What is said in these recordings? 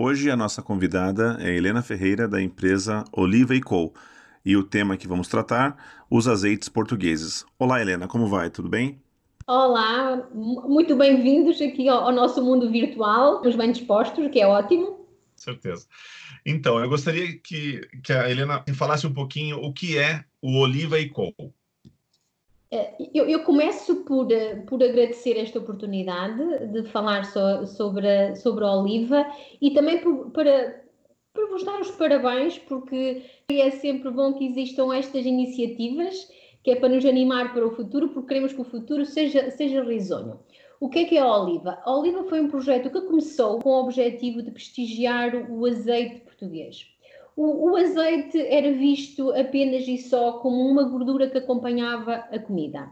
Hoje a nossa convidada é Helena Ferreira da empresa Oliva Co. E o tema que vamos tratar, os azeites portugueses. Olá Helena, como vai? Tudo bem? Olá, muito bem-vindos aqui ao, nosso mundo virtual, os bem dispostos, que é ótimo. Certeza. Então, eu gostaria que, que a Helena falasse um pouquinho o que é o Oliva Co. É, eu, eu, começo por, eh, por agradecer esta oportunidade de falar so, sobre, sobre a Oliva e também por, para, para vos dar os parabéns, porque é sempre bom que existam estas iniciativas, que é para nos animar para o futuro, porque queremos que o futuro seja, seja risonho. O que é que é a Oliva? A Oliva foi um projeto que começou com o objetivo de prestigiar o azeite português. O, o, azeite era visto apenas e só como uma gordura que acompanhava a comida.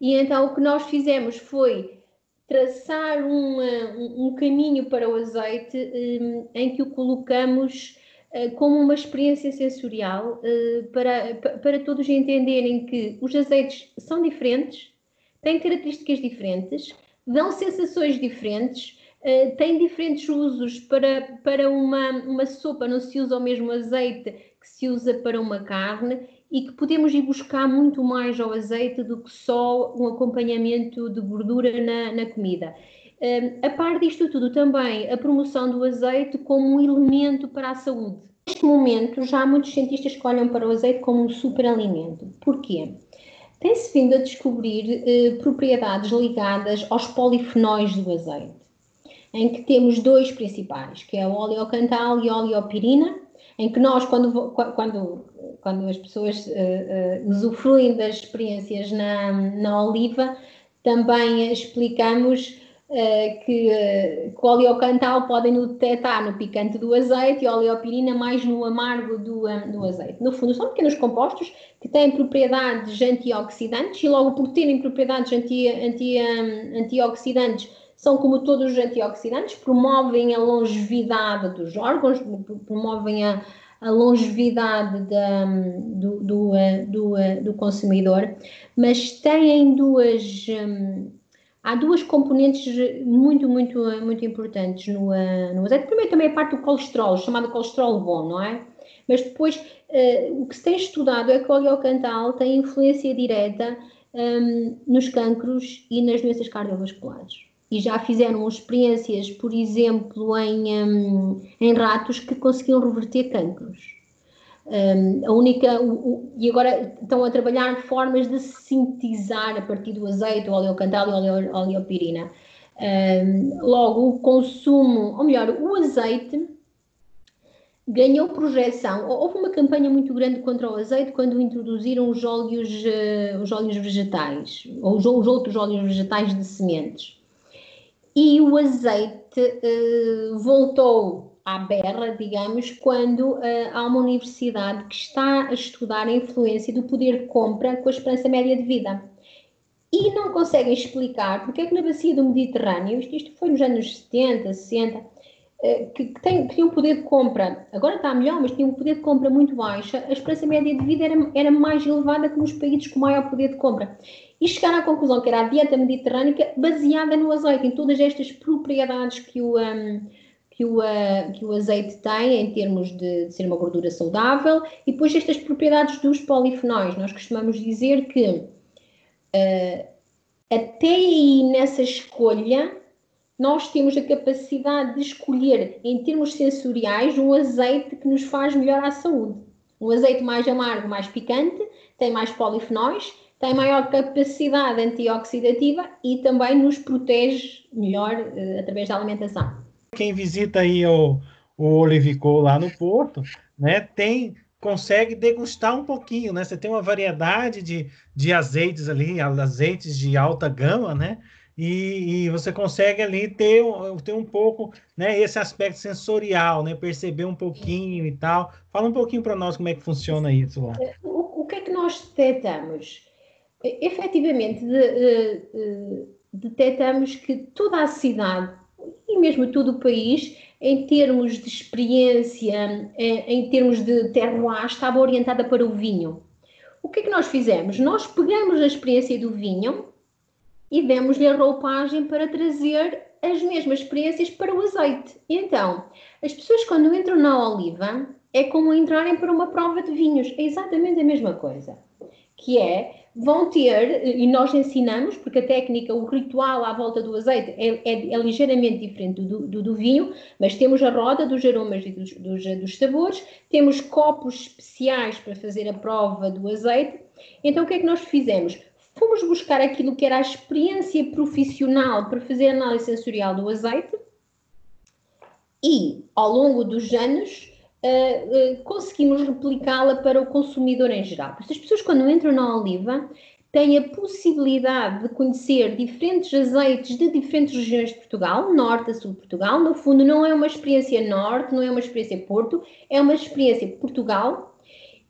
E então o que nós fizemos foi traçar uma, um, caminho para o azeite um, em que o colocamos uh, como uma experiência sensorial uh, para, para todos entenderem que os azeites são diferentes, têm características diferentes, dão sensações diferentes Uh, tem diferentes usos para, para uma, uma sopa, não se usa o mesmo azeite que se usa para uma carne e que podemos ir buscar muito mais ao azeite do que só um acompanhamento de gordura na, na comida. Uh, a par disto tudo, também a promoção do azeite como um elemento para a saúde. Neste momento, já muitos cientistas que olham para o azeite como um superalimento. Porquê? Tem-se vindo a descobrir uh, propriedades ligadas aos polifenóis do azeite em que temos dois principais, que é o oleocantal e a oleopirina, em que nós, quando, quando, quando as pessoas uh, uh, usufruem das experiências na, na oliva, também explicamos uh, que, que o oleocantal podem no detectar no picante do azeite e a oleopirina mais no amargo do, um, do azeite. No fundo, são pequenos compostos que têm propriedades antioxidantes e logo por terem propriedades anti, anti, um, antioxidantes são como todos os antioxidantes, promovem a longevidade dos órgãos, promovem a, a longevidade da, do, do, do, do, consumidor, mas têm duas. Um, há duas componentes muito, muito, muito importantes no, no azeite. Primeiro, também a parte do colesterol, chamado colesterol bom, não é? Mas depois, o que se tem estudado é que o oleocantal tem influência direta um, nos cancros e nas doenças cardiovasculares e já fizeram experiências, por exemplo, em, um, em ratos que conseguiam reverter cancros. Um, a única, o, o, e agora estão a trabalhar formas de sintetizar a partir do azeite, o oleocantal e a oleopirina. Um, logo, o consumo, ou melhor, o azeite ganhou projeção. Houve uma campanha muito grande contra o azeite quando introduziram os óleos, uh, os óleos vegetais, ou os, os outros óleos vegetais de sementes e o azeite uh, voltou à berra, digamos, quando uh, há uma universidade que está a estudar a influência do poder de compra com a esperança média de vida. E não conseguem explicar porque é que na bacia do Mediterrâneo, isto, isto foi nos anos 70, 60, uh, que, que, tem, tinha um poder de compra, agora está melhor, mas tinha um poder de compra muito baixa, a esperança média de vida era, era mais elevada que nos países com maior poder de compra. E chegaram à conclusão que era a dieta mediterrânica baseada no azeite, em todas estas propriedades que o, um, que o, uh, que o azeite tem em termos de, de, ser uma gordura saudável. E depois estas propriedades dos polifenóis. Nós costumamos dizer que uh, até aí nessa escolha nós temos a capacidade de escolher em termos sensoriais um azeite que nos faz melhor à saúde. Um azeite mais amargo, mais picante, tem mais polifenóis, tem maior capacidade antioxidativa e também nos protege melhor uh, através da alimentação. Quem visita aí o, o Olivicô lá no Porto, né, tem consegue degustar um pouquinho, né? Você tem uma variedade de, de azeites ali, azeites de alta gama, né? E, e, você consegue ali ter, ter um pouco né, esse aspecto sensorial, né, perceber um pouquinho e tal. Fala um pouquinho para nós como é que funciona isso lá. O, o que é que nós detectamos? Efetivamente, de, de, detectamos que toda a cidade e mesmo todo o país, em termos de experiência, em, em termos de terroir, estava orientada para o vinho. O que é que nós fizemos? Nós pegamos a experiência do vinho e demos-lhe a roupagem para trazer as mesmas experiências para o azeite. Então, as pessoas quando entram na oliva é como entrarem para uma prova de vinhos, é exatamente a mesma coisa. Que é vão ter, e nós ensinamos, porque a técnica, o ritual à volta do azeite é, é, é ligeiramente diferente do, do, do, vinho, mas temos a roda dos aromas e dos, dos, dos, sabores, temos copos especiais para fazer a prova do azeite. Então, o que é que nós fizemos? Fomos buscar aquilo que era a experiência profissional para fazer análise sensorial do azeite e, ao longo dos anos, uh, uh, conseguimos replicá-la para o consumidor em geral. Porque as pessoas, quando entram na oliva, têm a possibilidade de conhecer diferentes azeites de diferentes regiões de Portugal, norte a sul de Portugal. No fundo, não é uma experiência norte, não é uma experiência Porto, é uma experiência Portugal.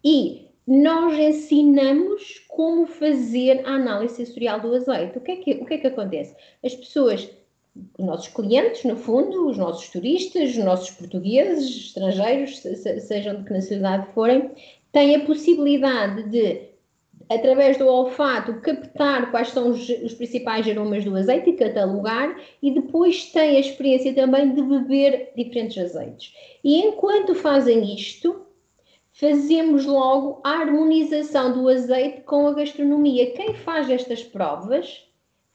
E nós ensinamos como fazer a análise sensorial do azeite. O que é que, o que, é que acontece? As pessoas os nossos clientes, no fundo, os nossos turistas, os nossos portugueses, estrangeiros, sejam de que nacionalidade forem, têm a possibilidade de, através do olfato, captar quais são os, os principais aromas do azeite e catalogar, e depois têm a experiência também de beber diferentes azeites. E enquanto fazem isto, fazemos logo a harmonização do azeite com a gastronomia. Quem faz estas provas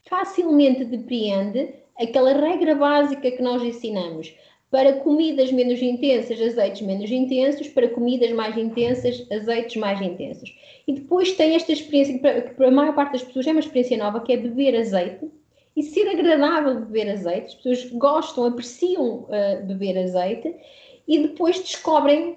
facilmente depreende aquela regra básica que nós ensinamos. Para comidas menos intensas, azeites menos intensos, para comidas mais intensas, azeites mais intensos. E depois tem esta experiência, que para, a maior parte das pessoas é uma experiência nova, que é beber azeite e ser agradável beber azeite. As pessoas gostam, apreciam uh, beber azeite e depois descobrem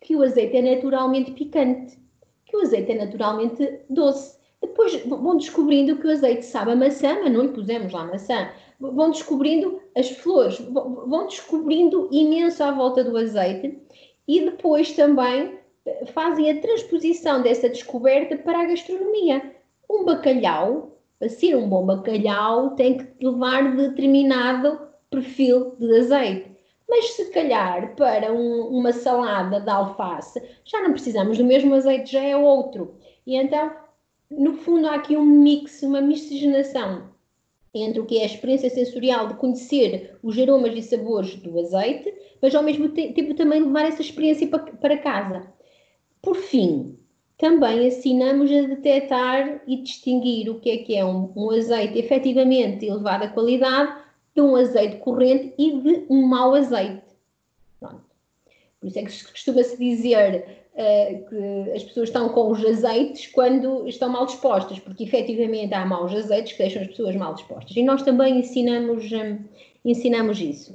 que o azeite é naturalmente picante, que o azeite é naturalmente doce. Depois vão descobrindo que o azeite sabe a maçã, mas não lhe pusemos lá maçã vão descobrindo as flores, vão descobrindo imenso à volta do azeite e depois também eh, fazem a transposição dessa descoberta para a gastronomia. Um bacalhau, para ser um bom bacalhau, tem que levar determinado perfil de azeite. Mas se calhar para um, uma salada de alface já não precisamos do mesmo azeite, já é outro. E então, no fundo, há aqui um mix, uma miscigenação entre o que é a experiência sensorial de conhecer os aromas e sabores do azeite, mas ao mesmo tempo também levar essa experiência para casa. Por fim, também ensinamos a detectar e distinguir o que é que é um, um azeite efetivamente elevada qualidade de um azeite corrente e de um mau azeite. Pronto. Por isso é que costuma-se dizer uh, que as pessoas estão com os azeites quando estão mal dispostas, porque efetivamente há maus azeites que deixam as pessoas mal dispostas. E nós também ensinamos, um, ensinamos isso.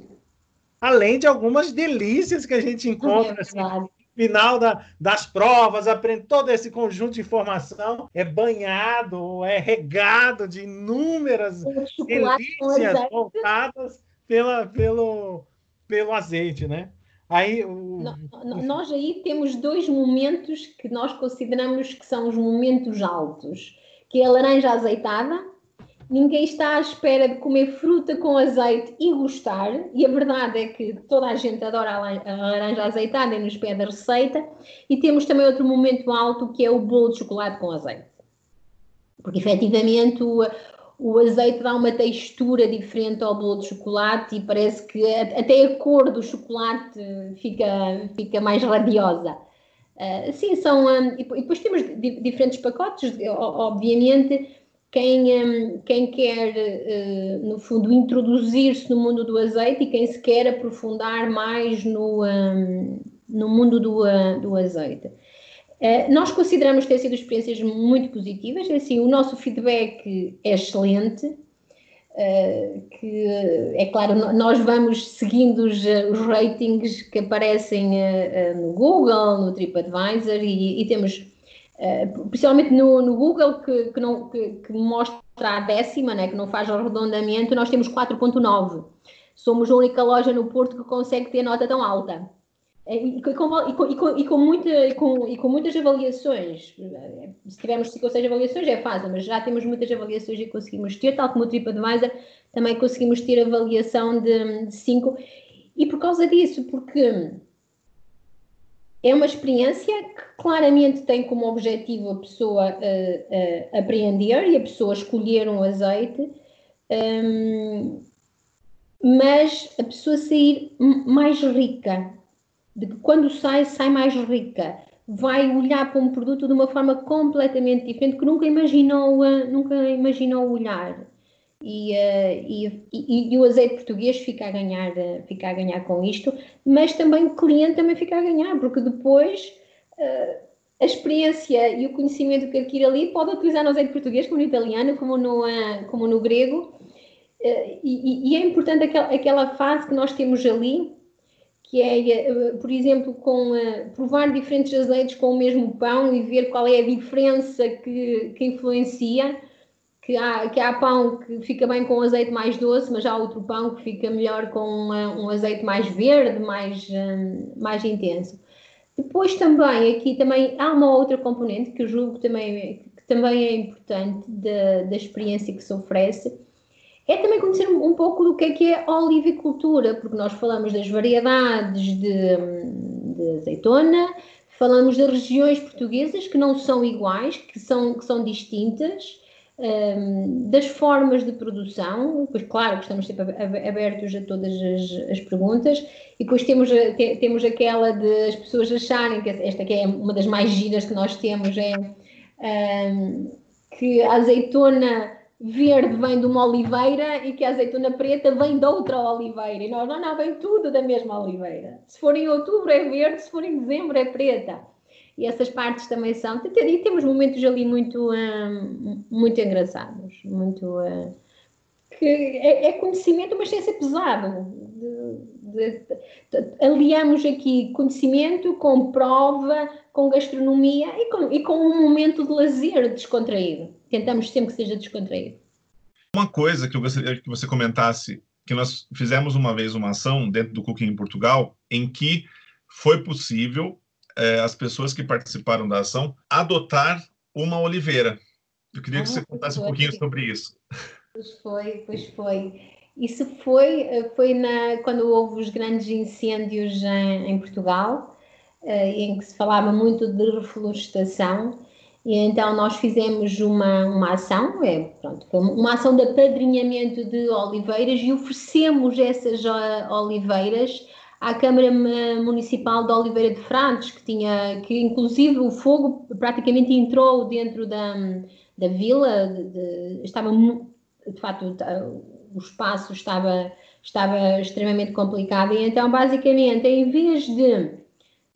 Além de algumas delícias que a gente encontra é assim, no final da, das provas, aprende todo esse conjunto de informação, é banhado, é regado de inúmeras delícias voltadas pela, pelo, pelo azeite, né? Aí, o... Nós aí temos dois momentos que nós consideramos que são os momentos altos, que é a laranja azeitada. Ninguém está à espera de comer fruta com azeite e gostar, e a verdade é que toda a gente adora a laranja azeitada e nos pede a receita. E temos também outro momento alto que é o bolo de chocolate com azeite. Porque efetivamente o, o azeite dá uma textura diferente ao bolo de chocolate e parece que até a cor do chocolate fica, fica mais radiosa. Uh, sim, são. Um, e depois temos diferentes pacotes, obviamente. Quem, um, quem quer, uh, no fundo, introduzir-se no mundo do azeite e quem se quer aprofundar mais no, um, no mundo do, uh, do azeite. Eh, nós consideramos ter sido experiências muito positivas, é assim, o nosso feedback é excelente, que é claro, nós vamos seguindo os, ratings que aparecem no Google, no TripAdvisor e, e temos, principalmente no, no, Google, que, que, não, que, que mostra a décima, né, que não faz arredondamento, nós temos 4.9. Somos a única loja no Porto que consegue ter nota tão alta. E com, e com, e com, e com, muita, e com, e muitas avaliações. Se tivermos 5 ou 6 avaliações é fácil, mas já temos muitas avaliações e conseguimos ter, tal como o TripAdvisor, também conseguimos ter avaliação de 5. E por causa disso, porque é uma experiência que claramente tem como objetivo a pessoa uh, uh, apreender e a pessoa escolher um azeite, um, mas a pessoa sair mais rica, de que quando sai, sai mais rica, vai olhar para um produto de uma forma completamente diferente que nunca imaginou, uh, nunca imaginou olhar e, uh, e, e, e, o azeite português fica a, ganhar, uh, fica a ganhar com isto, mas também o cliente também fica a ganhar, porque depois uh, a experiência e o conhecimento que adquire ali pode utilizar no azeite português, como no italiano, como no, como no grego, e, é importante aquela, aquela fase que nós temos ali, que é, por exemplo, com provar diferentes azeites com o mesmo pão e ver qual é a diferença que, que influencia que há, que há pão que fica bem com azeite mais doce, mas há outro pão que fica melhor com um azeite mais verde, mais, um, mais intenso. Depois também, aqui também há uma outra componente que eu julgo também, que também é importante da, da experiência que se oferece, é também conhecer um, pouco do que é que é olivicultura, porque nós falamos das variedades de, de azeitona, falamos das regiões portuguesas que não são iguais, que são, que são distintas, um, das formas de produção, pois claro que estamos sempre abertos a todas as, as perguntas, e depois temos, te, temos aquela de as pessoas acharem que esta que é uma das mais giras que nós temos, é um, que a azeitona verde vem de uma oliveira e que a azeitona preta vem de outra oliveira. E nós, não, não, vem tudo da mesma oliveira. Se for em outubro é verde, se for em dezembro é preta e essas partes também são. E temos momentos ali muito, um, muito engraçados, muito. Uh, que é, é, conhecimento, mas sem ser pesado. De, de, de, aliamos aqui conhecimento com prova, com gastronomia e com, e com um momento de lazer descontraído. Tentamos sempre que seja descontraído. Uma coisa que eu gostaria que você comentasse, que nós fizemos uma vez uma ação dentro do Cooking em Portugal, em que foi possível é, as pessoas que participaram da ação adotar uma oliveira. Eu queria que ah, você contasse um pouquinho sobre isso. Pois foi, pois foi. Isso foi, eh, foi na, quando houve os grandes incêndios em, em Portugal, eh, em que se falava muito de reflorestação, e então nós fizemos uma, uma ação, é, pronto, uma ação de apadrinhamento de oliveiras e oferecemos essas oliveiras à Câmara Municipal de Oliveira de Frades, que tinha, que inclusive o fogo praticamente entrou dentro da, da vila, de, de, estava, de facto, o espaço estava, estava extremamente complicado, e então, basicamente, em vez de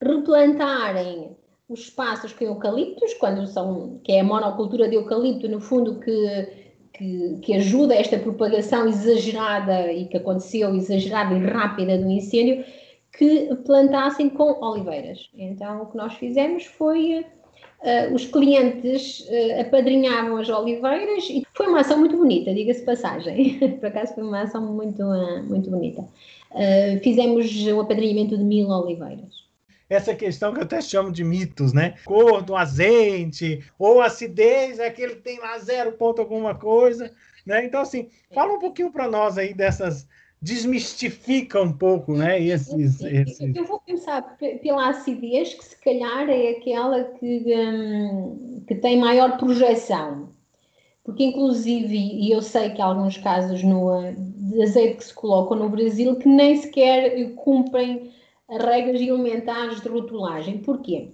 replantarem os espaços com eucaliptos, quando são, que é a monocultura de eucalipto, no fundo, que, que, que, ajuda a esta propagação exagerada e que aconteceu exagerada e rápida do incêndio, que plantassem com oliveiras. Então, o que nós fizemos foi. Uh, os clientes uh, apadrinhavam as oliveiras e foi uma ação muito bonita, diga-se passagem. Por acaso foi uma ação muito, uh, muito bonita. fizemos o apadrinhamento de mil oliveiras essa questão que eu até chamo de mitos, né? Cor do azeite, ou acidez, é aquele que tem lá zero ponto alguma coisa, né? Então, assim, fala um pouquinho para nós aí dessas desmistifica um pouco, né? Esses, esses... Eu vou começar pela acidez, que se calhar é aquela que, um, que tem maior projeção. Porque, inclusive, e eu sei que há alguns casos no, de azeite que se colocam no Brasil que nem sequer cumprem as regras elementares de rotulagem. Porquê?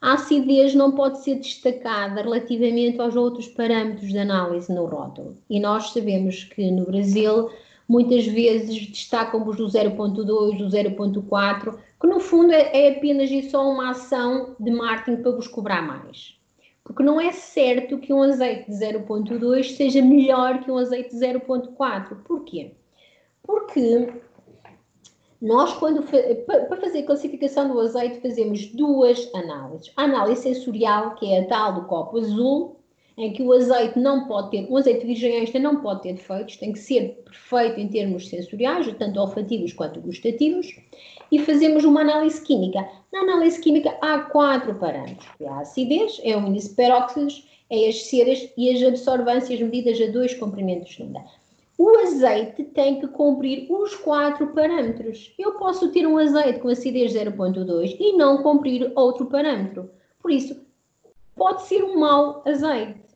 A acidez não pode ser destacada relativamente aos outros parâmetros de análise no rótulo. E nós sabemos que no Brasil muitas vezes destacam-vos do 0.2, do 0.4, que no fundo é, é apenas e só uma ação de marketing para vos cobrar mais. Porque não é certo que um azeite de 0.2 seja melhor que um azeite de 0.4. Porquê? Porque nós, quando para fazer a classificação do azeite, fazemos duas análises. A análise sensorial, que é a tal do copo azul, em que o azeite não pode ter, o azeite virgem extra não pode ter defeitos, tem que ser perfeito em termos sensoriais, tanto olfativos quanto gustativos, e fazemos uma análise química. Na análise química há quatro parâmetros. É a acidez, é o índice de peróxidos, é as ceras e as absorvâncias medidas a dois comprimentos de onda. O azeite tem que cumprir os quatro parâmetros. Eu posso ter um azeite com acidez 0.2 e não cumprir outro parâmetro. Por isso, pode ser um mau azeite.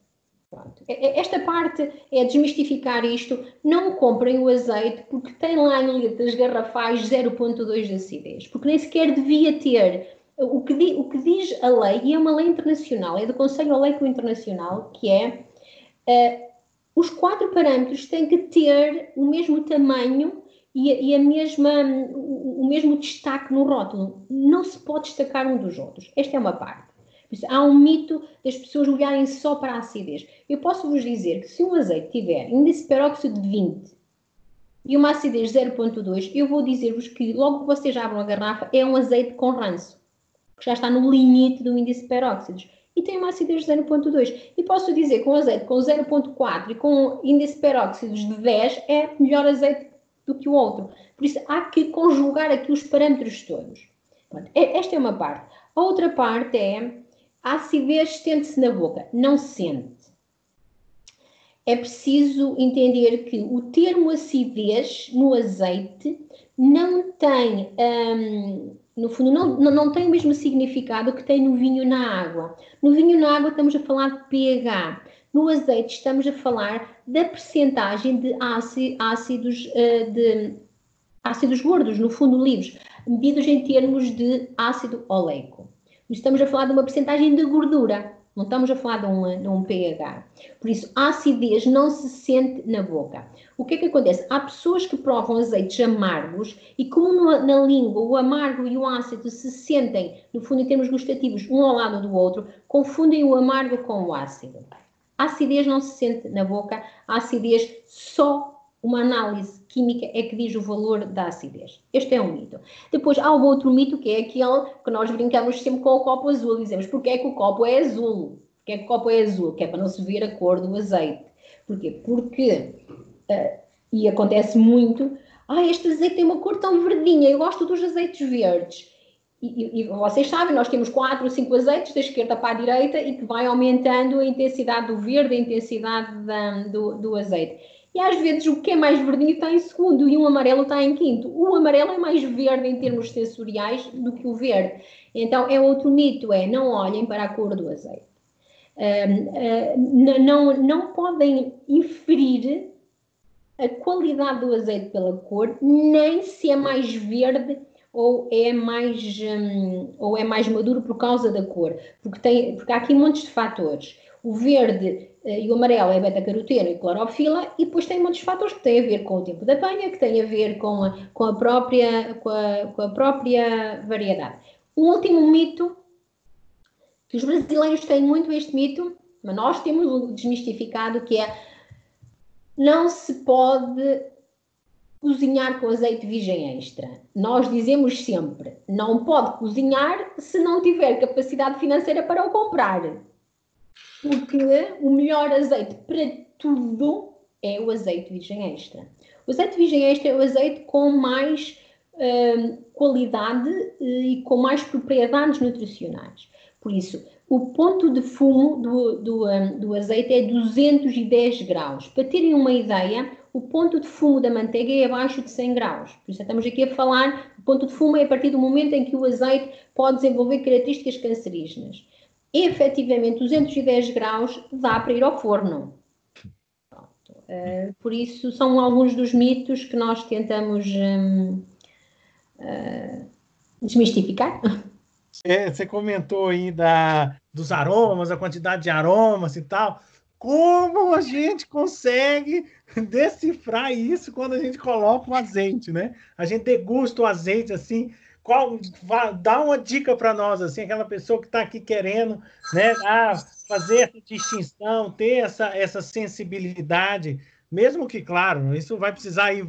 Pronto. É, é, esta parte é desmistificar isto. Não comprem o azeite porque tem lá em letras garrafais 0.2 de acidez, porque nem sequer devia ter. O que, di, o que, diz a lei, e é uma lei internacional, é do Conselho Oleico Internacional, que é uh, os quatro parâmetros têm que ter o mesmo tamanho e, e a mesma, o, o mesmo destaque no rótulo. Não se pode destacar um dos outros. Esta é uma parte. Há um mito das pessoas olharem só para a acidez. Eu posso vos dizer que se um azeite tiver índice peróxido de 20 e uma acidez 0.2, eu vou dizer-vos que logo que vocês abram a garrafa é um azeite com ranço, que já está no limite do índice peróxidos e tem uma acidez de 0.2. E posso dizer que um azeite com 0.4 e com índice peróxidos de 10 é melhor azeite do que o outro. Por isso há que conjugar aqui os parâmetros todos. É, esta é uma parte. A outra parte é acidez sente-se na boca, não sente. É preciso entender que o termo acidez no azeite não tem, hum, no fundo, não, não tem o mesmo significado que tem no vinho na água. No vinho na água estamos a falar de pH. No azeite estamos a falar da percentagem de ácidos, uh, de ácidos gordos, no fundo livres, medidos em termos de ácido oleico estamos a falar de uma percentagem de gordura, não estamos a falar de um, de um pH. Por isso, a acidez não se sente na boca. O que é que acontece? Há pessoas que provam azeites amargos e, como na língua o amargo e o ácido se sentem, no fundo, em termos gustativos, um ao lado do outro, confundem o amargo com o ácido. A acidez não se sente na boca, a acidez só uma análise química é que diz o valor da acidez. Este é um mito. Depois há um outro mito que é aquele que nós brincamos sempre com o copo azul. Dizemos porque é que o copo é azul? Porque é que o copo é azul? Que é para não se ver a cor do azeite. Porquê? Porque, uh, e acontece muito, ah, este azeite tem uma cor tão verdinha, eu gosto dos azeites verdes. E, e, e, vocês sabem, nós temos quatro ou cinco azeites da esquerda para a direita e que vai aumentando a intensidade do verde, a intensidade da, do, do azeite. E às vezes o que é mais verdinho está em segundo e um amarelo está em quinto. O amarelo é mais verde em termos sensoriais do que o verde. Então é outro mito, é não olhem para a cor do azeite. Uh, não, não podem inferir a qualidade do azeite pela cor, nem se é mais verde ou é mais, um, ou é mais maduro por causa da cor, porque, tem, porque há aqui montes de fatores. O verde e o amarelo é beta-caroteno e clorofila, e depois tem muitos fatores que têm a ver com o tempo da banha, que têm a ver com a, com a, própria, com a, com a própria variedade. O último mito, que os brasileiros têm muito este mito, mas nós temos desmistificado, que é não se pode cozinhar com azeite virgem extra. Nós dizemos sempre, não pode cozinhar se não tiver capacidade financeira para o comprar. Porque o melhor azeite para tudo é o azeite virgem extra. O azeite virgem extra é o azeite com mais hum, qualidade eh, e com mais propriedades nutricionais. Por isso, o ponto de fumo do, do, um, do azeite é 210 graus. Para terem uma ideia, o ponto de fumo da manteiga é abaixo de 100 graus. Por isso, estamos aqui a falar, o ponto de fumo é a partir do momento em que o azeite pode desenvolver características cancerígenas. Efetivamente, 210 graus dá para ir ao forno. Uh, por isso, são alguns dos mitos que nós tentamos um, uh, desmistificar. É, você comentou aí da, dos aromas, a quantidade de aromas e tal. Como a gente consegue decifrar isso quando a gente coloca o azeite, né? A gente degusta o azeite assim. Qual, dá uma dica para nós, assim, aquela pessoa que está aqui querendo né, ah, fazer essa distinção, ter essa, essa sensibilidade mesmo que, claro, isso vai precisar ir.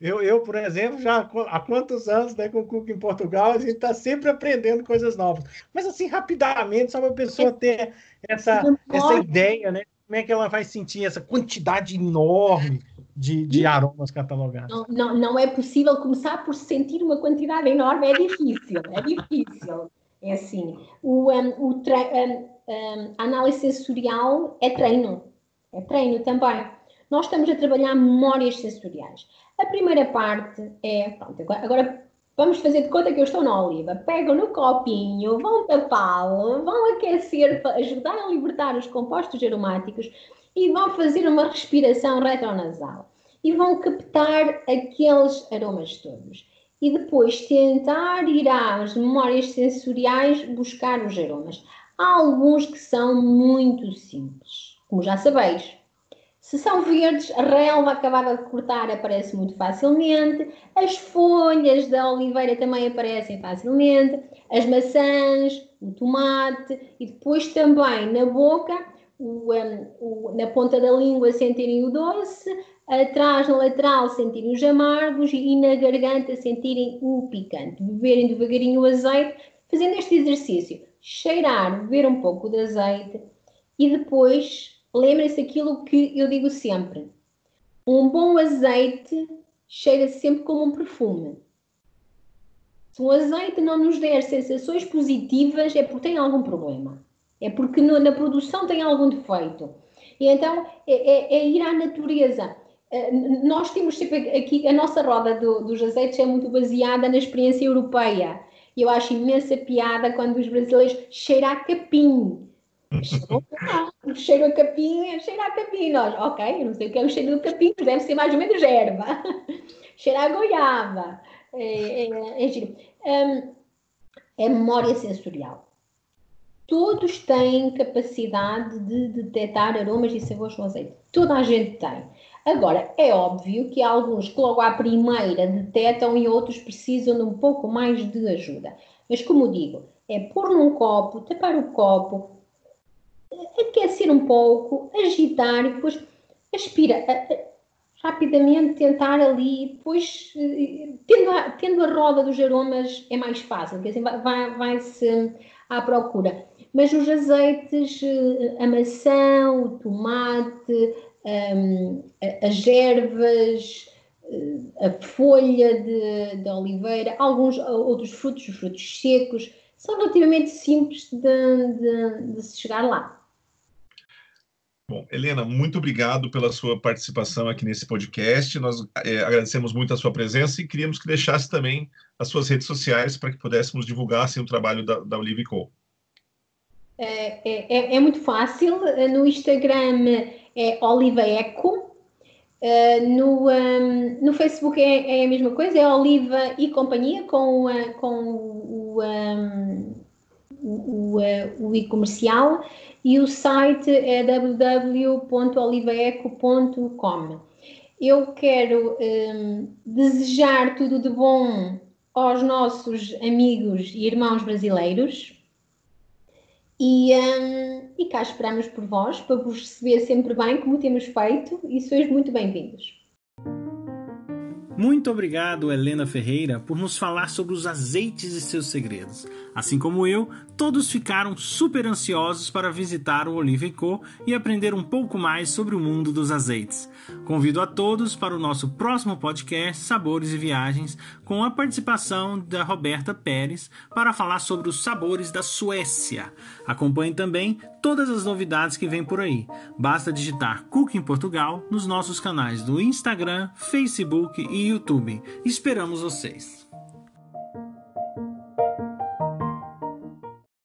Eu, eu, por exemplo, já há quantos anos né, com o Cook em Portugal, a gente está sempre aprendendo coisas novas. Mas, assim, rapidamente, só para a pessoa ter essa, essa ideia, né? como é que ela vai sentir essa quantidade enorme de, de aromas catalogados? Não, não, não, é possível começar por sentir uma quantidade enorme, é difícil, é difícil. É assim, o, um, o um, um, a análise sensorial é treino, é treino também. Nós estamos a trabalhar memórias sensoriais. A primeira parte é, pronto, agora vamos fazer de conta que eu estou na oliva. Pegam no copinho, vão tapá-lo, vão aquecer para ajudar a libertar os compostos aromáticos e vão fazer uma respiração retronasal e vão captar aqueles aromas todos. E depois tentar ir às memórias sensoriais buscar os aromas. Há alguns que são muito simples, como já sabeis. Se são verdes, a relva acabada de cortar aparece muito facilmente, as folhas da oliveira também aparecem facilmente, as maçãs, o tomate e depois também na boca, o, um, o, na ponta da língua sentirem o doce, atrás na lateral sentirem os amargos e na garganta sentirem o picante. Beberem devagarinho o azeite, fazendo este exercício, cheirar, beber um pouco de azeite e depois lembrem-se aquilo que eu digo sempre: um bom azeite cheira sempre como um perfume. Se um azeite não nos der sensações positivas, é porque tem algum problema. É porque no, na produção tem algum defeito. E então é, é, é ir à natureza. Uh, nós temos sempre aqui, a nossa roda do, dos azeites é muito baseada na experiência europeia. E eu acho imensa piada quando os brasileiros cheiram a capim. cheiro a capim, cheiro a capim. Nós, ok, não sei o que é o cheiro do capim, mas deve ser mais ou menos erva. cheiro a goiaba. É, é, é giro. Um, é memória sensorial. Todos têm capacidade de detectar aromas e sabores no azeite. Toda a gente tem. Agora, é óbvio que há alguns que logo à primeira detectam e outros precisam de um pouco mais de ajuda. Mas, como digo, é pôr num copo, tapar o copo, aquecer um pouco, agitar e depois aspira. Rapidamente tentar ali, depois tendo a, tendo a roda dos aromas é mais fácil, quer dizer, vai, vai-se à procura. Mas os azeites, a maçã, o tomate, um, as ervas, a folha de, de, oliveira, alguns outros frutos, os frutos secos, são relativamente simples de, de, de se chegar lá. Bom, Helena, muito obrigado pela sua participação aqui nesse podcast. Nós é, agradecemos muito a sua presença e queríamos que deixasse também as suas redes sociais para que pudéssemos divulgar assim, o trabalho da, da Olive Co. É, é, é, é, muito fácil. No Instagram é Oliva Eco. Uh, no, um, no Facebook é, é, a mesma coisa, é Oliva e Companhia, com, uh, com o, um, o, o, e-comercial e o site é www.olivaeco.com. Eu quero um, desejar tudo de bom aos nossos amigos e irmãos brasileiros e, um, e cá esperamos por vós para vos receber sempre bem, como temos feito, e sois muito bem-vindos. Muito obrigado, Helena Ferreira, por nos falar sobre os azeites e seus segredos. Assim como eu, todos ficaram super ansiosos para visitar o Olive Co e aprender um pouco mais sobre o mundo dos azeites. Convido a todos para o nosso próximo podcast Sabores e Viagens, com a participação da Roberta Pérez para falar sobre os sabores da Suécia. Acompanhe também todas as novidades que vêm por aí. Basta digitar Cook em Portugal nos nossos canais do Instagram, Facebook e YouTube. Esperamos vocês!